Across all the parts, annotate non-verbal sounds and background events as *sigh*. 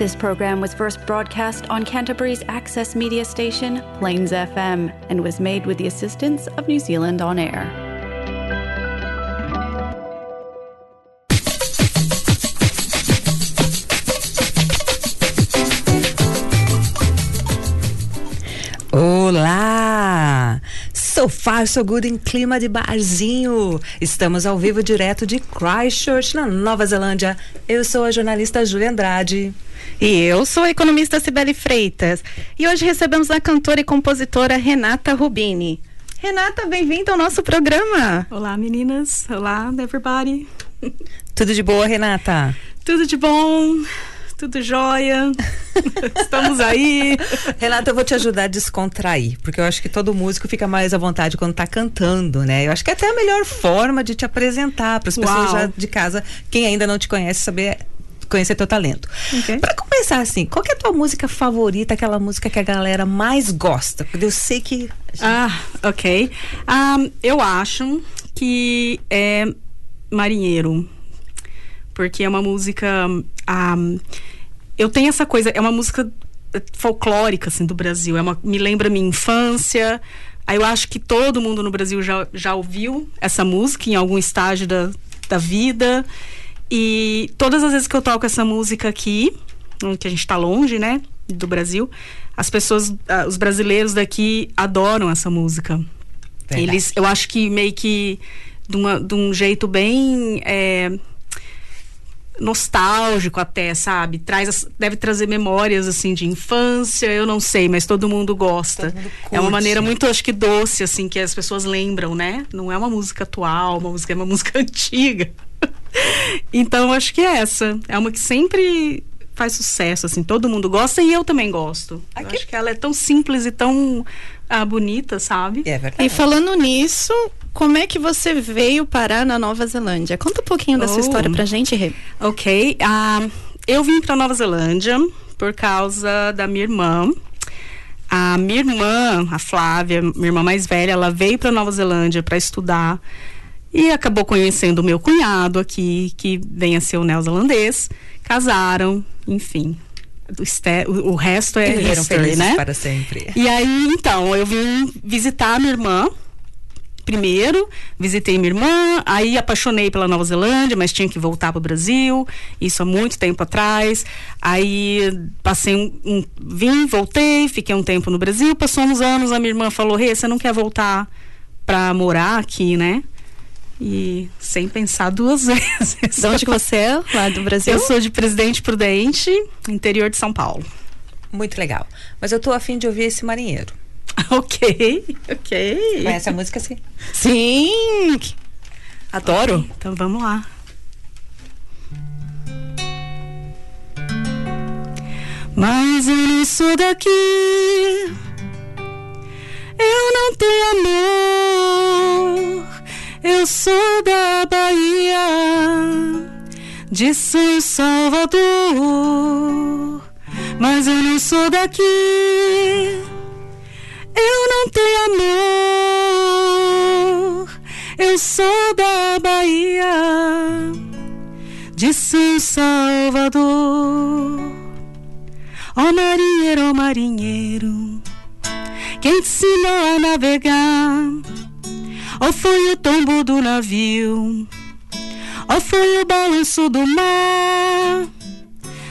This program was first broadcast on Canterbury's access media station, Plains FM, and was made with the assistance of New Zealand On Air. Olá! So far, so good em clima de barzinho. Estamos ao vivo direto de Christchurch, na Nova Zelândia. Eu sou a jornalista Júlia Andrade. E eu sou a economista Cibele Freitas. E hoje recebemos a cantora e compositora Renata Rubini. Renata, bem-vinda ao nosso programa. Olá, meninas. Olá, everybody. Tudo de boa, Renata? Tudo de bom. Tudo jóia. *laughs* Estamos aí. Renata, eu vou te ajudar a descontrair, porque eu acho que todo músico fica mais à vontade quando está cantando, né? Eu acho que é até a melhor forma de te apresentar para as pessoas já de casa, quem ainda não te conhece, saber conhecer teu talento. Okay. Para começar assim, qual é a tua música favorita, aquela música que a galera mais gosta? Porque eu sei que Ah, OK. Um, eu acho que é Marinheiro porque é uma música. Um, eu tenho essa coisa, é uma música folclórica assim do Brasil, é uma, me lembra minha infância. Aí eu acho que todo mundo no Brasil já, já ouviu essa música em algum estágio da, da vida. E todas as vezes que eu toco essa música aqui, que a gente está longe, né, do Brasil, as pessoas, os brasileiros daqui adoram essa música. Verdade. Eles, eu acho que meio que de, uma, de um jeito bem é, nostálgico até, sabe? Traz, deve trazer memórias assim de infância, eu não sei, mas todo mundo gosta. Todo mundo é uma maneira muito, acho que doce assim que as pessoas lembram, né? Não é uma música atual, uma música é uma música *laughs* antiga. Então acho que é essa, é uma que sempre faz sucesso, assim, todo mundo gosta e eu também gosto. Aqui... acho que ela é tão simples e tão ah, bonita, sabe? É verdade. E falando nisso, como é que você veio parar na Nova Zelândia? Conta um pouquinho da oh. sua história pra gente, Rê. Ok. Uh, eu vim pra Nova Zelândia por causa da minha irmã. A minha irmã, a Flávia, minha irmã mais velha, ela veio para Nova Zelândia para estudar e acabou conhecendo o meu cunhado aqui, que vem a ser o neozelandês. Casaram, enfim. O, o resto é Eles history, né? para sempre. E aí, então, eu vim visitar a minha irmã primeiro, visitei minha irmã, aí apaixonei pela Nova Zelândia, mas tinha que voltar para o Brasil, isso há muito tempo atrás. Aí passei um, um, vim, voltei, fiquei um tempo no Brasil, passou uns anos, a minha irmã falou: "Rê, você não quer voltar para morar aqui, né?" E sem pensar duas *laughs* vezes. De onde que você é? Lá do Brasil? Eu sou de Presidente Prudente, interior de São Paulo. Muito legal. Mas eu tô afim de ouvir esse marinheiro. *laughs* ok, ok. Conhece a música sim? Sim! Adoro. Okay, então vamos lá. Mas eu não sou daqui. Eu não tenho amor. Eu sou da Bahia, de São Salvador. Mas eu não sou daqui. Eu não tenho amor, eu sou da Bahia, de São Salvador. Ó oh, marinheiro, ó oh, marinheiro, quem te ensinou a navegar? Ó foi o tombo do navio, ó foi o balanço do mar.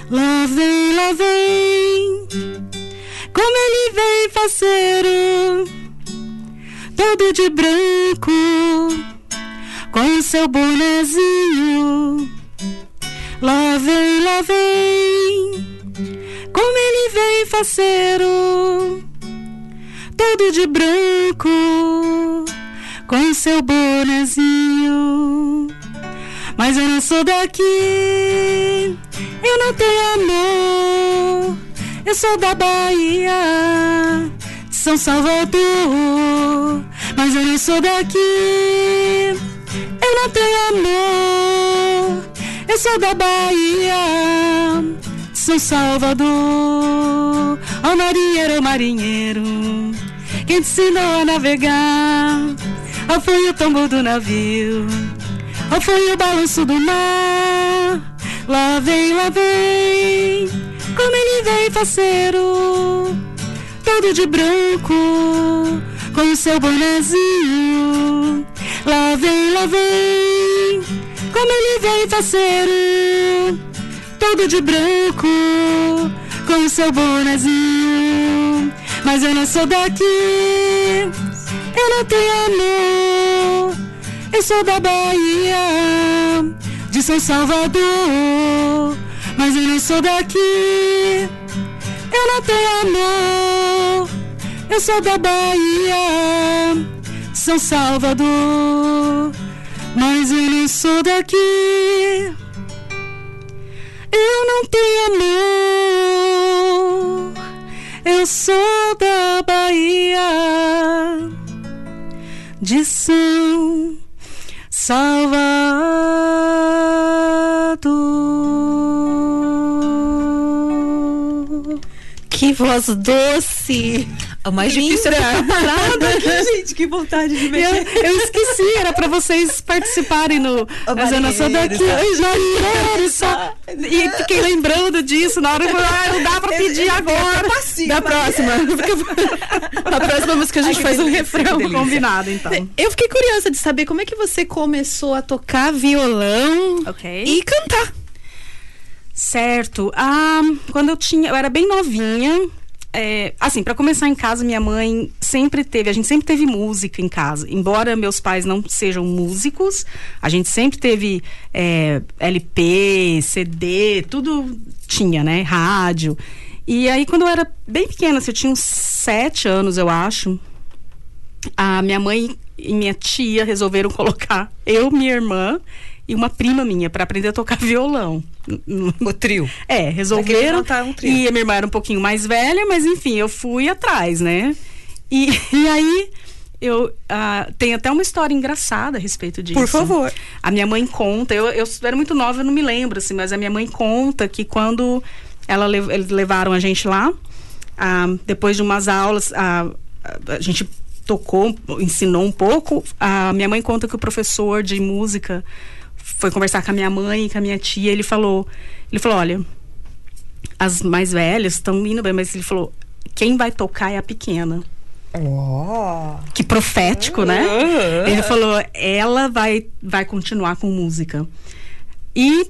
Lá vem, lá vem. Como ele vem faceiro, todo de branco, com seu bonezinho. Lá vem, lá vem, como ele vem faceiro, todo de branco, com seu bonezinho. Mas eu não sou daqui, eu não tenho amor eu sou da Bahia, de São Salvador, mas eu não sou daqui. Eu não tenho amor. Eu sou da Bahia, de São Salvador. Ó oh, marinheiro, marinheiro, quem te ensinou a navegar? Ó foi o tombo do navio? Ó foi o balanço do mar? Lá vem, lá vem como vem faceiro, todo de branco, com o seu bonezinho. Lá vem, lá vem, como ele vem faceiro, todo de branco, com o seu bonezinho. Mas eu não sou daqui, eu não tenho amor, eu sou da Bahia, de São Salvador. Mas eu não sou daqui, eu não tenho amor, eu sou da Bahia, São Salvador. Mas eu não sou daqui, eu não tenho amor, eu sou da Bahia, de São Salvador. Que voz doce! O mais Linda. difícil é parada aqui, *laughs* gente. Que vontade de Eu, mexer. eu esqueci, era pra vocês participarem no. Mas eu não sou daqui, marinheiro, eu já quero só. E fiquei lembrando disso na hora que eu falei, ah, não dá pra pedir agora. Da próxima. *laughs* Na próxima música a gente Ai, faz um delícia, refrão. que delícia. Combinado, então. Eu fiquei curiosa de saber como é que você começou a tocar violão Ok. e cantar. Certo. Ah, quando eu tinha. Eu era bem novinha. É, assim, pra começar em casa, minha mãe sempre teve, a gente sempre teve música em casa. Embora meus pais não sejam músicos, a gente sempre teve é, LP, CD, tudo tinha, né? Rádio. E aí, quando eu era bem pequena, assim, eu tinha uns sete anos, eu acho, a minha mãe e minha tia resolveram *laughs* colocar eu, minha irmã e uma prima minha para aprender a tocar violão. O trio. É, resolveram. um trio. e a minha irmã era um pouquinho mais velha, mas enfim, eu fui atrás, né? E, *laughs* e aí eu ah, tem até uma história engraçada a respeito disso. Por favor. A minha mãe conta, eu, eu era muito nova, eu não me lembro, assim, mas a minha mãe conta que quando ela, eles levaram a gente lá, ah, depois de umas aulas, ah, a gente tocou, ensinou um pouco, a minha mãe conta que o professor de música foi conversar com a minha mãe e com a minha tia, ele falou, ele falou, olha, as mais velhas estão indo bem, mas ele falou, quem vai tocar é a pequena. Ó. Que profético, né? Ele falou, ela vai, vai continuar com música. E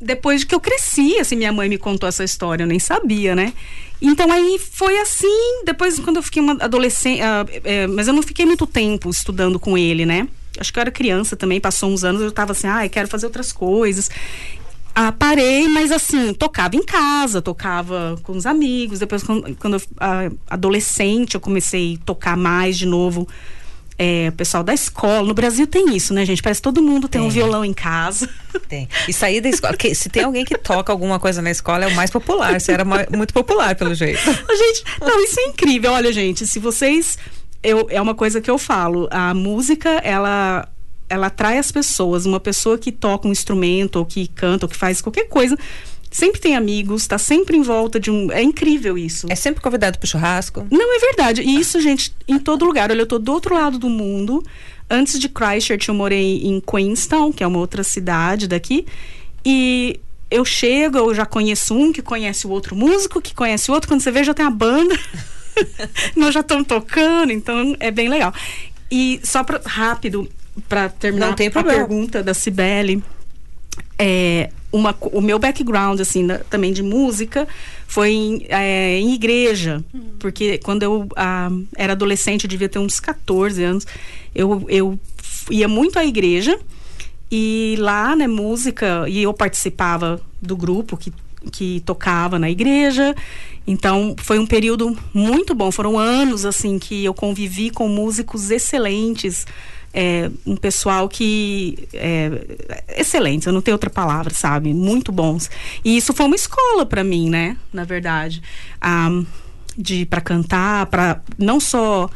depois que eu cresci, assim, minha mãe me contou essa história, eu nem sabia, né? Então aí foi assim, depois quando eu fiquei uma adolescente, ah, é, mas eu não fiquei muito tempo estudando com ele, né? Acho que eu era criança também, passou uns anos, eu tava assim, ah, eu quero fazer outras coisas. Ah, parei, mas assim, tocava em casa, tocava com os amigos. Depois, quando, quando eu, ah, adolescente, eu comecei a tocar mais de novo. É, o pessoal da escola. No Brasil tem isso, né, gente? Parece que todo mundo tem, um Tem. violão em casa. Tem. E sair da escola. que- se tem alguém que toca alguma coisa na escola, é o mais popular. Você era muito popular, pelo jeito. gente, não, isso é incrível. Olha, gente, se vocês. Eu, é uma coisa que eu falo. A música, ela. Ela atrai as pessoas. Uma pessoa que toca um instrumento, ou que canta, ou que faz qualquer coisa, sempre tem amigos, tá sempre em volta de um. É incrível isso. É sempre convidado pro churrasco. Não, é verdade. E isso, gente, em todo lugar. Olha, eu tô do outro lado do mundo. Antes de Christchurch, eu morei em Queenstown, que é uma outra cidade daqui. E eu chego, eu já conheço um que conhece o outro músico, que conhece o outro. Quando você vê, já tem a banda. *laughs* *laughs* Nós já estamos tocando, então é bem legal. E só pra, rápido, para terminar a pergunta da Cibele é, uma, o meu background assim da- também de música foi em, é, em igreja. Porque quando eu era adolescente eu devia ter uns 14 anos eu, eu ia muito à igreja e lá né música e eu participava do grupo que que tocava na igreja então foi um período muito bom foram anos assim que eu convivi com músicos excelentes é, um pessoal que é, excelentes, eu não tenho outra palavra, sabe? Muito bons. E isso foi uma escola para mim, né? Na verdade, Ah, de para cantar, para não só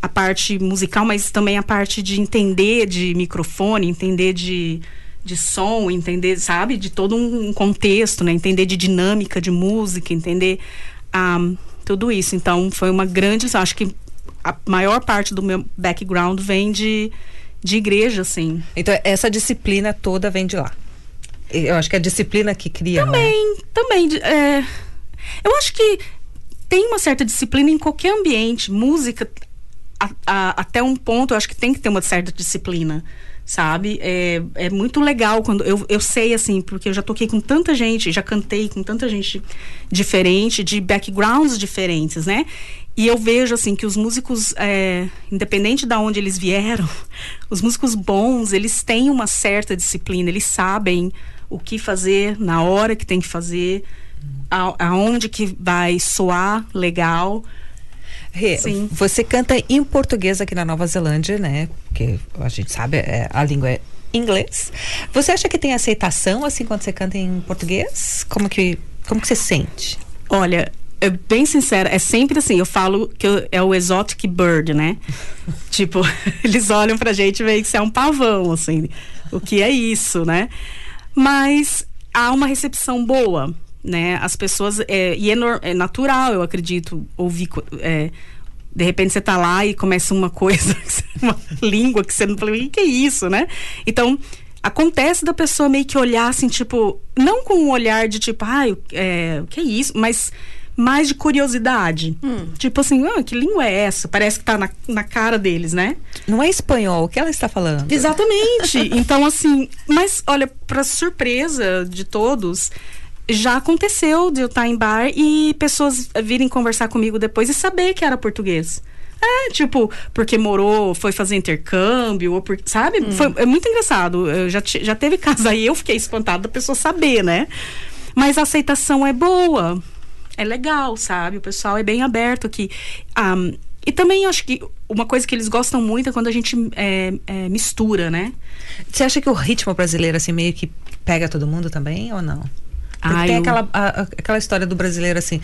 a parte musical, mas também a parte de entender de microfone, entender de de som, entender, sabe, de todo um contexto, né? Entender de dinâmica de música, entender ah, tudo isso. Então, foi uma grande, acho que a maior parte do meu background vem de, de igreja, assim. Então, essa disciplina toda vem de lá. Eu acho que é a disciplina que cria. é? Também, também. é, Eu acho que tem uma certa disciplina em qualquer ambiente. Música, a, a, até um ponto, eu acho que tem que ter uma certa disciplina sabe? É, é muito legal quando eu, eu sei, assim, porque eu já toquei com tanta gente, já cantei com tanta gente diferente, de backgrounds diferentes, né? E eu vejo, assim, que os músicos, é, independente de onde eles vieram, *laughs* os músicos bons, eles têm uma certa disciplina, eles sabem o que fazer na hora que tem que fazer, a, aonde que vai soar legal. Rê, Sim. você canta em português aqui na Nova Zelândia, né? Porque a gente sabe, é, a língua é inglês. Você acha que tem aceitação assim quando você canta em português? Como que como que você sente? Olha, é bem sincera, é sempre assim, eu falo que eu, é o exotic bird, né? *laughs* tipo, *laughs* eles olham pra gente e veem que você é um pavão, assim. O que é isso, né? Mas há uma recepção boa né? As pessoas é, e é, é, natural, eu acredito, ouvir é, de repente você tá lá e começa uma coisa, *laughs* uma língua que você não fala, o que é isso, né? Então acontece da pessoa meio que olhar assim, tipo, não com um olhar de tipo, ai, é, o que é isso, mas mais de curiosidade. Hum. Tipo assim, ah, que língua é essa? Parece que tá na, na cara deles, né? Não é espanhol, o que ela está falando? Exatamente. então, assim, mas olha, para surpresa de todos, já aconteceu de eu estar em bar e pessoas virem conversar comigo depois e saber que era português. É, tipo, porque morou, foi fazer intercâmbio, ou por, sabe? Hum. Foi, é muito engraçado. Eu já, já teve *laughs* caso aí, eu fiquei espantada da pessoa saber, né? Mas a aceitação é boa. É legal, sabe? O pessoal é bem aberto aqui. Um, e também acho que uma coisa que eles gostam muito é quando a gente é, é, mistura, né? Você acha que o ritmo brasileiro, assim, meio que pega todo mundo também ou não? Porque Ai, tem eu... aquela, a, aquela história do brasileiro assim.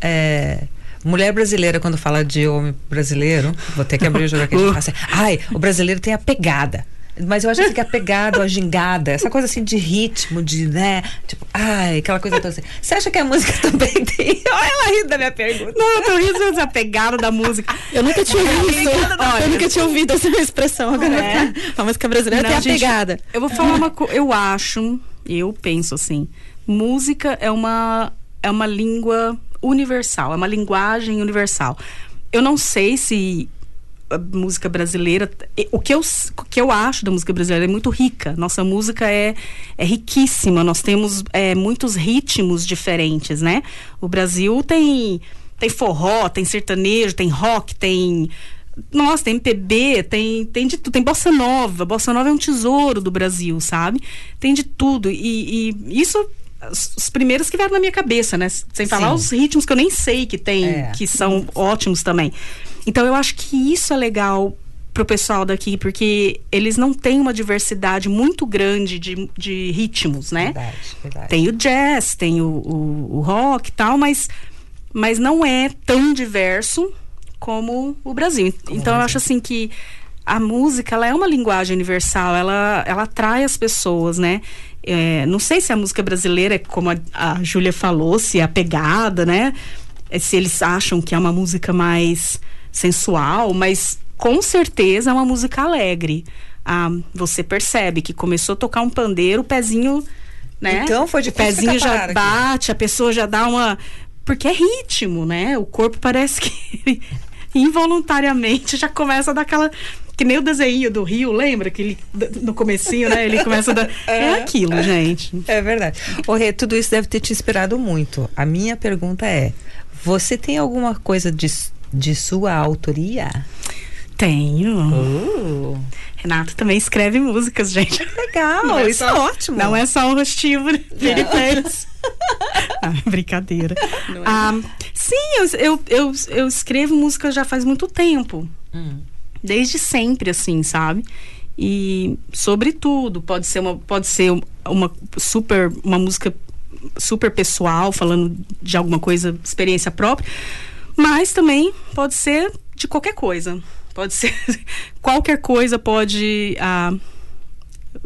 É, mulher brasileira, quando fala de homem brasileiro, vou ter que abrir o jogo aqui. *laughs* Uh. Assim, Ai, o brasileiro tem a pegada. Mas eu acho que a pegada, a gingada, essa coisa assim de ritmo, de, né? Tipo, ai, aquela coisa toda assim. Você acha que a música *laughs* também tem. Olha ela rindo da minha pergunta. Não, eu tô rindo da pegada da música. Eu nunca tinha ouvido isso. Olha, eu nunca tinha ouvido essa expressão agora. É. A música brasileira Não, tem a gente, pegada. Eu vou falar uma coisa. Eu acho, eu penso assim música é uma, é uma língua universal, é uma linguagem universal. Eu não sei se a música brasileira, o que eu, o que eu acho da música brasileira é muito rica. Nossa música é, é riquíssima. Nós temos é, muitos ritmos diferentes, né? O Brasil tem tem forró, tem sertanejo, tem rock, tem nossa, tem MPB, tem, tem de tudo, tem bossa nova. Bossa nova é um tesouro do Brasil, sabe? Tem de tudo. E, e isso os primeiros que vieram na minha cabeça, né? Sem falar Sim. os ritmos que eu nem sei que tem, é. que são ótimos também. Então eu acho que isso é legal pro pessoal daqui, porque eles não têm uma diversidade muito grande de, de ritmos, né? Verdade, verdade. Tem o jazz, tem o, o, o rock e tal, mas, mas não é tão diverso como o Brasil. Então eu acho assim que a música ela é uma linguagem universal, ela, ela atrai as pessoas, né? É, não sei se a música brasileira é como a, a Júlia falou, se é a pegada, né? É, se eles acham que é uma música mais sensual, mas com certeza é uma música alegre. Ah, você percebe que começou a tocar um pandeiro, o pezinho, né? Então foi de O pezinho já bate, a pessoa já dá uma. Porque é ritmo, né? O corpo parece que *laughs* involuntariamente já começa a dar aquela que nem o desenho do Rio, lembra? Que ele, no comecinho, né? Ele começa a dar... *laughs* É, é aquilo, gente. É verdade. O Rê, tudo isso deve ter te inspirado muito. A minha pergunta é, você tem alguma coisa de, de sua autoria? Tenho. Uh. Renato também escreve músicas, gente. *laughs* Legal, é isso é só, ótimo. Não é só um rostinho Filipinas. *laughs* ah, brincadeira. É. Ah, sim, eu, eu, eu, eu, escrevo música já faz muito tempo. Hum desde sempre, assim, sabe? E sobretudo, pode ser uma, pode ser uma super, uma música super pessoal, falando de alguma coisa, experiência própria, mas também pode ser de qualquer coisa. Pode ser *laughs* qualquer coisa pode ah,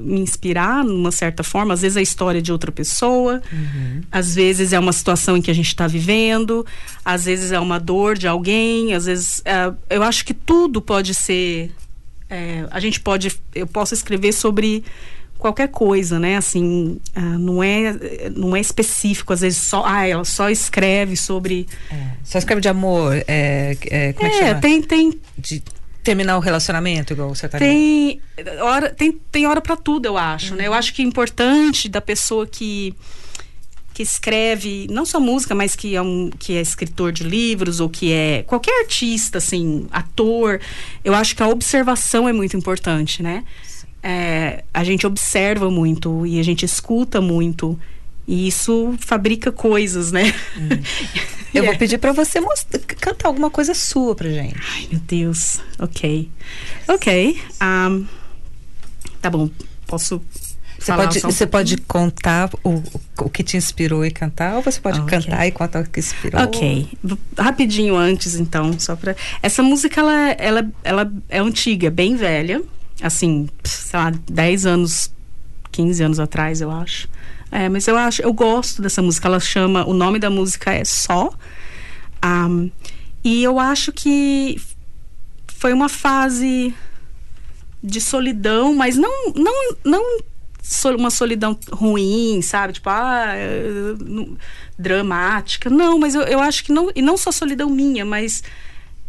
me inspirar numa certa forma. Às vezes é a história de outra pessoa, uhum. às vezes é uma situação em que a gente está vivendo, às vezes é uma dor de alguém, às vezes. É, eu acho que tudo pode ser. É, a gente pode. Eu posso escrever sobre qualquer coisa, né? Assim, uh, não é não é específico, às vezes só, ah, ela só escreve sobre. É, só escreve de amor, é, é como é, é tem tem de terminar o relacionamento, igual você tá Tem hora, tem, tem hora para tudo, eu acho, uhum. né? Eu acho que é importante da pessoa que que escreve não só música, mas que é um que é escritor de livros ou que é qualquer artista, assim, ator. Eu acho que a observação é muito importante, né? É, a gente observa muito e a gente escuta muito e isso fabrica coisas, né? Hum. *laughs* Eu vou pedir para você mostrar, cantar alguma coisa sua pra gente. Ai, meu Deus. Ok. Ok. Um, tá bom. Posso. Você pode, um você pode contar o, o que te inspirou e cantar, ou você pode okay. cantar e contar o que inspirou? Ok. Rapidinho antes, então, só pra. Essa música, ela, ela, ela é antiga, bem velha. Assim, sei lá, 10 anos, 15 anos atrás, eu acho. É, mas eu acho, eu gosto dessa música. Ela chama, o nome da música é Só. Um, e eu acho que foi uma fase de solidão, mas não, não, não uma solidão ruim, sabe? Tipo, ah, dramática. Não, mas eu, eu acho que não, e não só solidão minha, mas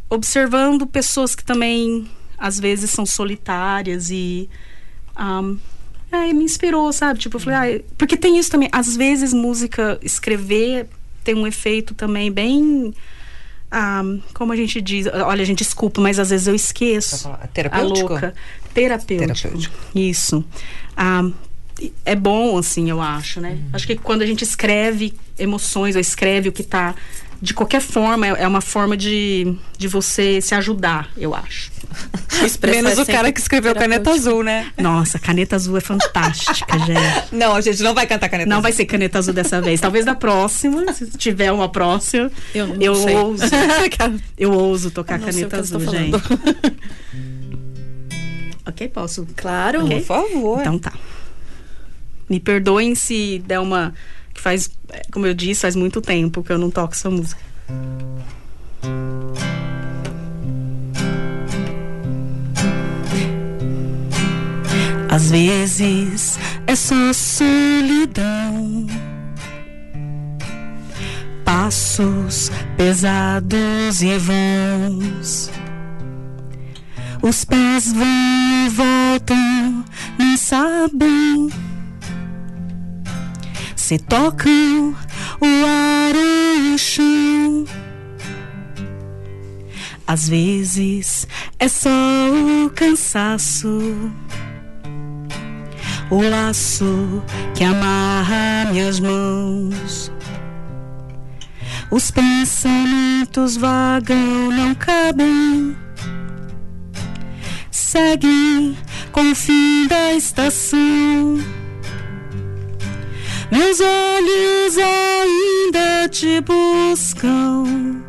observando pessoas que também às vezes são solitárias e um, é, me inspirou, sabe? Tipo, eu falei, ah, porque tem isso também. Às vezes, música, escrever tem um efeito também bem. Ah, como a gente diz, olha, a gente desculpa, mas às vezes eu esqueço. Terapêutico? A louca. Terapêutico. Terapêutico. Isso. Ah, é bom, assim, eu acho, né? Uhum. Acho que quando a gente escreve emoções ou escreve o que está de qualquer forma, é, é uma forma de, de você se ajudar, eu acho. *laughs* Menos o cara que escreveu Caneta Azul, né? Nossa, Caneta Azul é fantástica, *laughs* gente. Não, a gente não vai cantar Caneta não Azul. Não vai ser Caneta Azul dessa vez. Talvez da próxima, se tiver uma próxima. Eu, eu ouso. *laughs* eu ouso tocar Caneta Azul, gente. ok, posso? Claro, okay? por favor. Então tá. Me perdoem se der uma que faz, como eu disse, faz muito tempo que eu não toco essa música. Às vezes é só solidão. Passos pesados e vãos. Os pés vão e voltam, nem sabem se tocam o ar e o chão. Às vezes é só o cansaço, o laço que amarra minhas mãos. Os pensamentos vagam, não cabem, seguem com o fim da estação. Meus olhos ainda te buscam,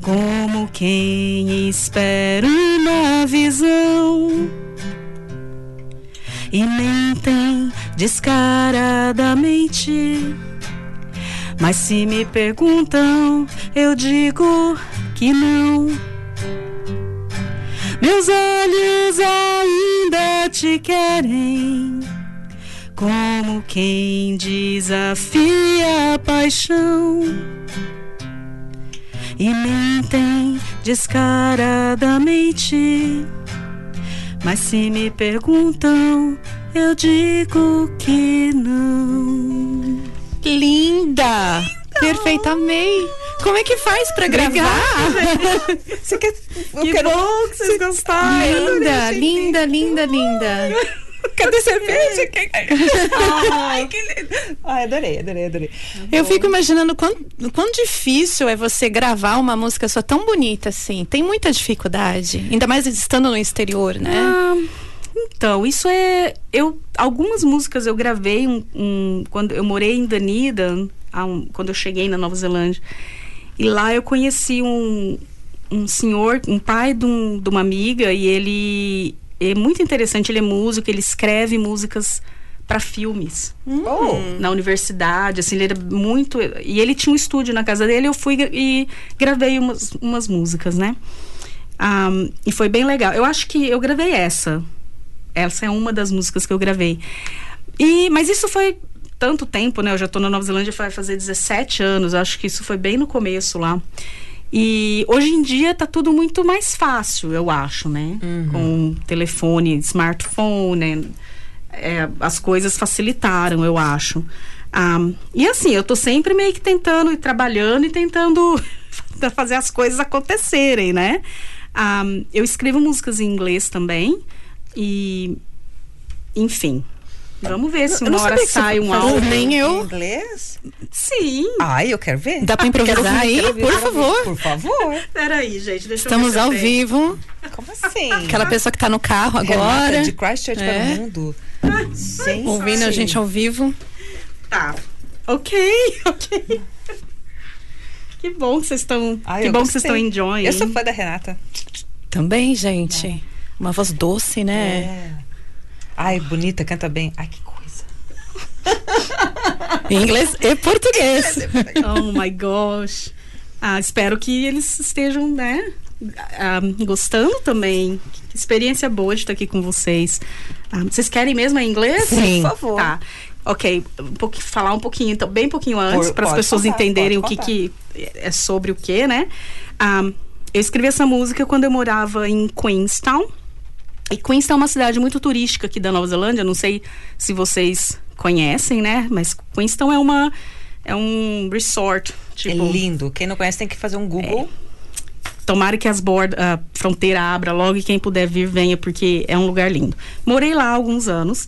como quem espera uma visão. E mentem descaradamente. Mas se me perguntam, eu digo que não. Meus olhos ainda te querem como quem desafia a paixão e mentem descaradamente. Mas se me perguntam, eu digo que não. Linda! Linda. Perfeita, amei! Como é que faz pra gravar? *laughs* Você quer... Que quero... bom que vocês gostaram! Linda, linda, linda, linda! *laughs* Cadê *laughs* cerveja? Ai, que lindo. Ai, adorei, adorei, adorei. Eu fico imaginando quão, quão difícil é você gravar uma música sua tão bonita assim. Tem muita dificuldade, ainda mais estando no exterior, né? Ah, então, isso é. Eu, algumas músicas eu gravei um, um quando eu morei em Danida, um, quando eu cheguei na Nova Zelândia. E lá eu conheci um, um senhor, um pai de, um, de uma amiga, e ele é muito interessante, ele é músico, ele escreve músicas para filmes oh. na universidade, assim, ele era muito e ele tinha um estúdio na casa dele, eu fui e gravei umas, umas músicas, né? Um, e foi bem legal. Eu acho que eu gravei essa. Essa é uma das músicas que eu gravei. e, mas isso foi tanto tempo, né? Eu já estou na Nova Zelândia vai fazer 17 anos, acho que isso foi bem no começo lá. E hoje em dia tá tudo muito mais fácil, eu acho, né? Uhum. Com telefone, smartphone, né? É, as coisas facilitaram, eu acho. Ah, e assim, eu tô sempre meio que tentando e trabalhando e tentando *laughs* fazer as coisas acontecerem, né? Ah, eu escrevo músicas em inglês também e, enfim, Vamos ver se uma hora sai um álbum. Nem eu. Em inglês? Sim. Ai, eu quero ver. Dá pra improvisar aí? por favor. Por favor. Peraí, gente, deixa Estamos eu ao vivo. Como assim? Aquela pessoa que tá no carro agora. Renata, de Christchurch é. para o mundo. Sim. Ouvindo a gente ao vivo. Tá. Ok, *laughs* ok. Que bom que vocês estão. que bom gostei. que vocês estão enjoying. Eu sou fã da Renata. Também, gente. É. Uma voz doce, né? É. Ai, bonita, canta bem. Ai, que coisa. em inglês e português. *laughs* oh my gosh. Ah, espero que eles estejam, né? Ah, gostando também. Que experiência boa de estar aqui com vocês. Ah, vocês querem mesmo em inglês? Sim. Por favor. Tá. Ok, um pouco, falar um pouquinho, então, bem pouquinho antes, para as pessoas contar, entenderem o que, que é sobre o que, né? Um, eu escrevi essa música quando eu morava em Queenstown, e Queenstown é uma cidade muito turística aqui da Nova Zelândia. Não sei se vocês conhecem, né? Mas Queenstown é uma é um resort. Tipo, é lindo. Quem não conhece tem que fazer um Google. É. Tomara que as bordas, a fronteira abra logo e quem puder vir venha porque é um lugar lindo. Morei lá há alguns anos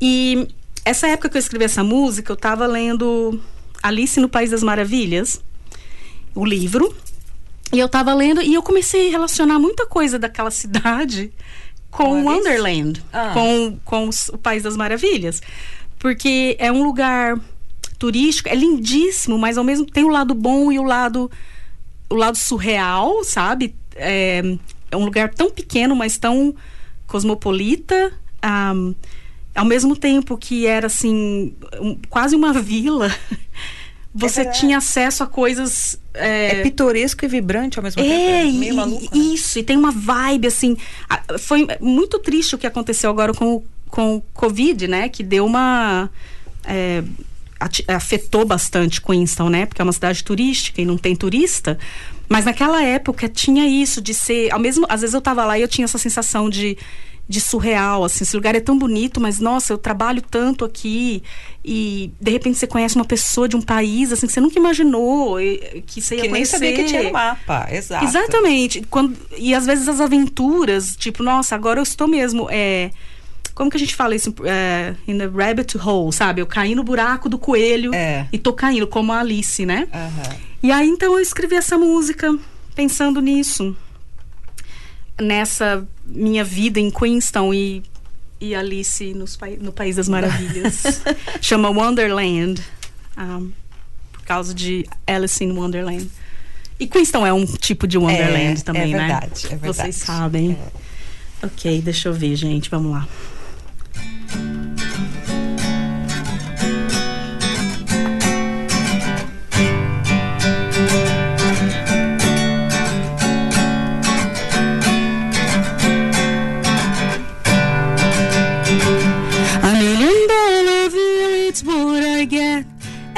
e essa época que eu escrevi essa música eu estava lendo Alice no País das Maravilhas, o livro. E eu estava lendo e eu comecei a relacionar muita coisa daquela *laughs* cidade com Wonderland, ah. com, com o País das Maravilhas. Porque é um lugar turístico, é lindíssimo, mas ao mesmo tempo tem o lado bom e o lado, o lado surreal, sabe? É, é um lugar tão pequeno, mas tão cosmopolita. Um, ao mesmo tempo que era assim, um, quase uma vila. *laughs* você é tinha acesso a coisas. É... é, pitoresco e vibrante ao mesmo tempo. É, é meio maluco. Né? Isso, e tem uma vibe assim. Foi muito triste o que aconteceu agora com, com o Covid, né? Que deu uma. É, afetou bastante Queenstown, né? Porque é uma cidade turística e não tem turista. Mas naquela época tinha isso de ser. Ao mesmo, às vezes eu tava lá e eu tinha essa sensação de de surreal, assim, esse lugar é tão bonito, mas nossa, eu trabalho tanto aqui e de repente você conhece uma pessoa de um país assim que você nunca imaginou que você ia que conhecer. nem sabia que tinha no mapa, exato. Exatamente. Quando, e às vezes as aventuras, tipo, nossa, agora eu estou mesmo é, como que a gente fala isso? É, in the rabbit hole, sabe? Eu caí no buraco do coelho é. e tô caindo, como a Alice, né? Uhum. E aí, então, eu escrevi essa música pensando nisso nessa minha vida em Queenstown e, e Alice nos, no País das Maravilhas. *laughs* Chama Wonderland, um, por causa de Alice in Wonderland. E Queenstown é um tipo de Wonderland é, também, é verdade, né? É verdade. Vocês sabem. É. Ok, deixa eu ver, gente. Vamos lá.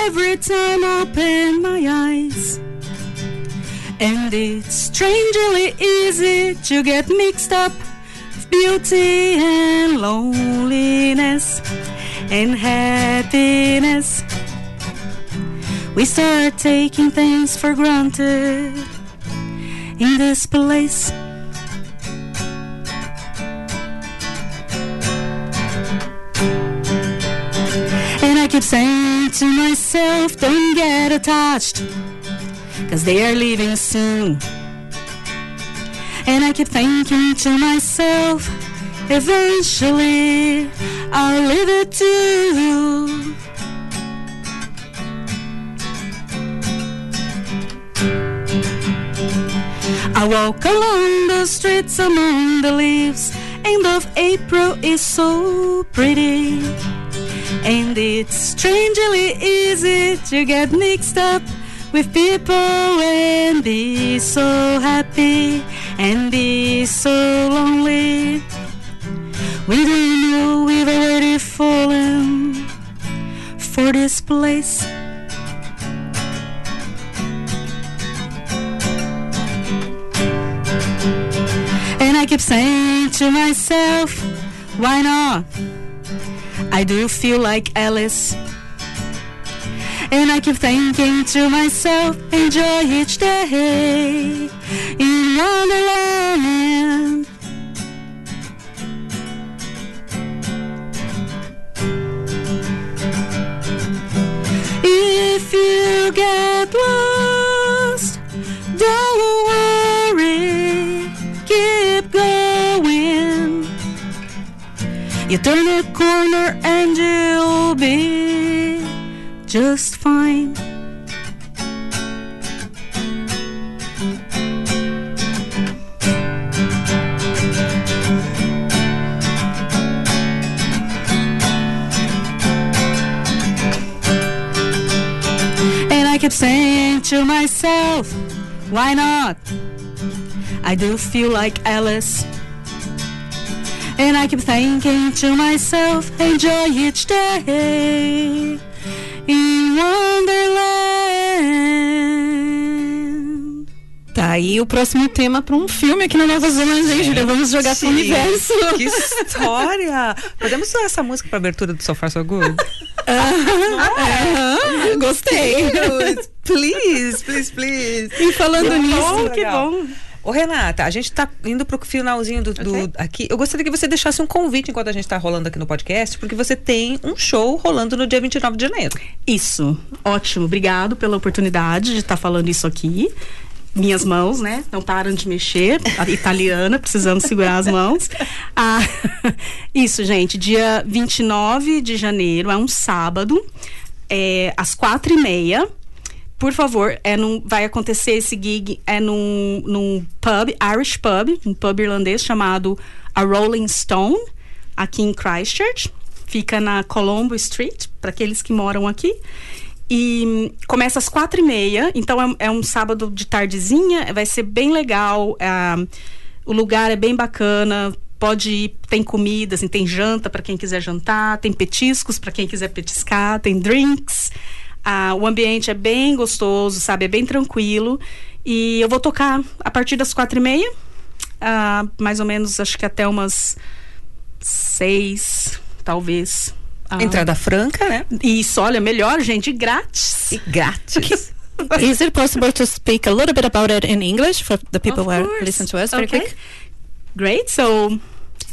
Every time I open my eyes. And it's strangely easy to get mixed up with beauty and loneliness and happiness. We start taking things for granted in this place. To myself, don't get attached, cause they are leaving soon. And I keep thinking to myself, eventually I'll leave it too. I walk along the streets among the leaves. End of April is so pretty. And it's strangely easy to get mixed up with people and be so happy and be so lonely. We don't know we've already fallen for this place. And I keep saying to myself, why not? I do feel like Alice. And I keep thinking to myself, enjoy each day in Wonderland. Turn a corner and you'll be just fine. And I kept saying to myself, why not? I do feel like Alice. And I keep thinking to myself, enjoy each day in Wonderland. Tá aí o próximo tema para um filme aqui na Nova Zelândia, hein, Júlia? Vamos jogar pro universo. Que história! Podemos usar essa música pra abertura do Sofá So Good? Aham, gostei. Please, please, please. E falando Que nisso, bom, que bom. Ô, Renata, a gente tá indo pro finalzinho do, do- Ok. aqui. Eu gostaria que você deixasse um convite enquanto a gente tá rolando aqui no podcast, porque você tem um show rolando no dia 29 de janeiro. Isso, ótimo. Obrigado pela oportunidade de estar falando isso aqui. Minhas mãos, né? Não param de mexer. A italiana, precisamos segurar as mãos. Ah, *laughs* isso, gente. Dia 29 de janeiro, é um sábado, é, às quatro e meia. Por favor, é num, vai acontecer esse gig é num, num pub, Irish pub, um pub irlandês chamado A Rolling Stone, aqui em Christchurch. Fica na Colombo Street, para aqueles que moram aqui. E começa às quatro e meia, então é, é um sábado de tardezinha, vai ser bem legal. ah, o lugar é bem bacana, pode ir, tem comida, assim, tem janta para quem quiser jantar, tem petiscos para quem quiser petiscar, tem drinks. Ah, o ambiente é bem gostoso, sabe? É bem tranquilo. E eu vou tocar a partir das quatro e meia, ah, mais ou menos, acho que até umas seis, talvez. Ah, Entrada franca, né? Isso, olha, melhor, gente, grátis. E grátis. *laughs* is it possible to speak a little bit about it in English for the people who are course. listen to us very Okay. quick? Great. So,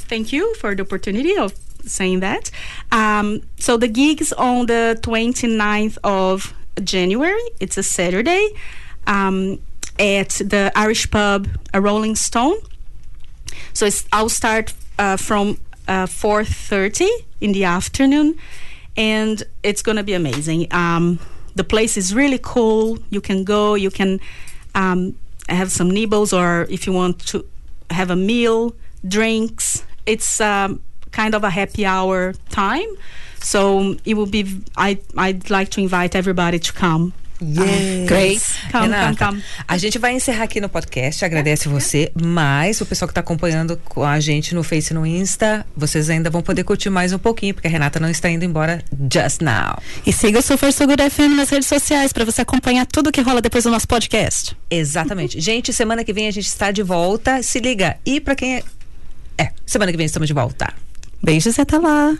thank you for the opportunity of saying that. Um, so, the gig's on the 29th of January. It's a Saturday um, at the Irish pub, a Rolling Stone. So, it's, I'll start uh, from uh, 4.30 in the afternoon. And it's going to be amazing. Um, the place is really cool. You can go, you can um, have some nibbles, or if you want to have a meal, drinks. It's um, kind of a happy hour time. So it will be. I I'd like to invite everybody to come. Yes. Great. Come, Renata, come, come. a gente vai encerrar aqui no podcast, agradece você, mas o pessoal que está acompanhando com a gente no Face e no Insta, vocês ainda vão poder curtir mais um pouquinho, porque a Renata não está indo embora just now. E siga o Super So Good FM nas redes sociais para você acompanhar tudo que rola depois do nosso podcast. Exatamente. gente, semana que vem a gente está de volta, se liga. E para quem é... É, semana que vem estamos de volta. Beijos e até lá.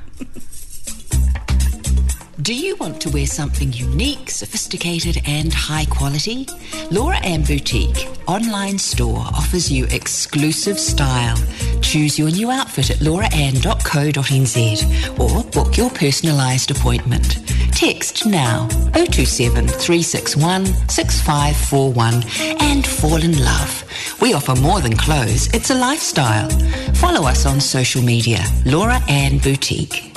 Do you want to wear something unique, sophisticated, and high quality? Laura Ann Boutique online store offers you exclusive style. Choose your new outfit at lauraann.co.nz or book your personalised appointment. Text now 027 361 6541 and fall in love. We offer more than clothes, it's a lifestyle. Follow us on social media, Laura Ann Boutique.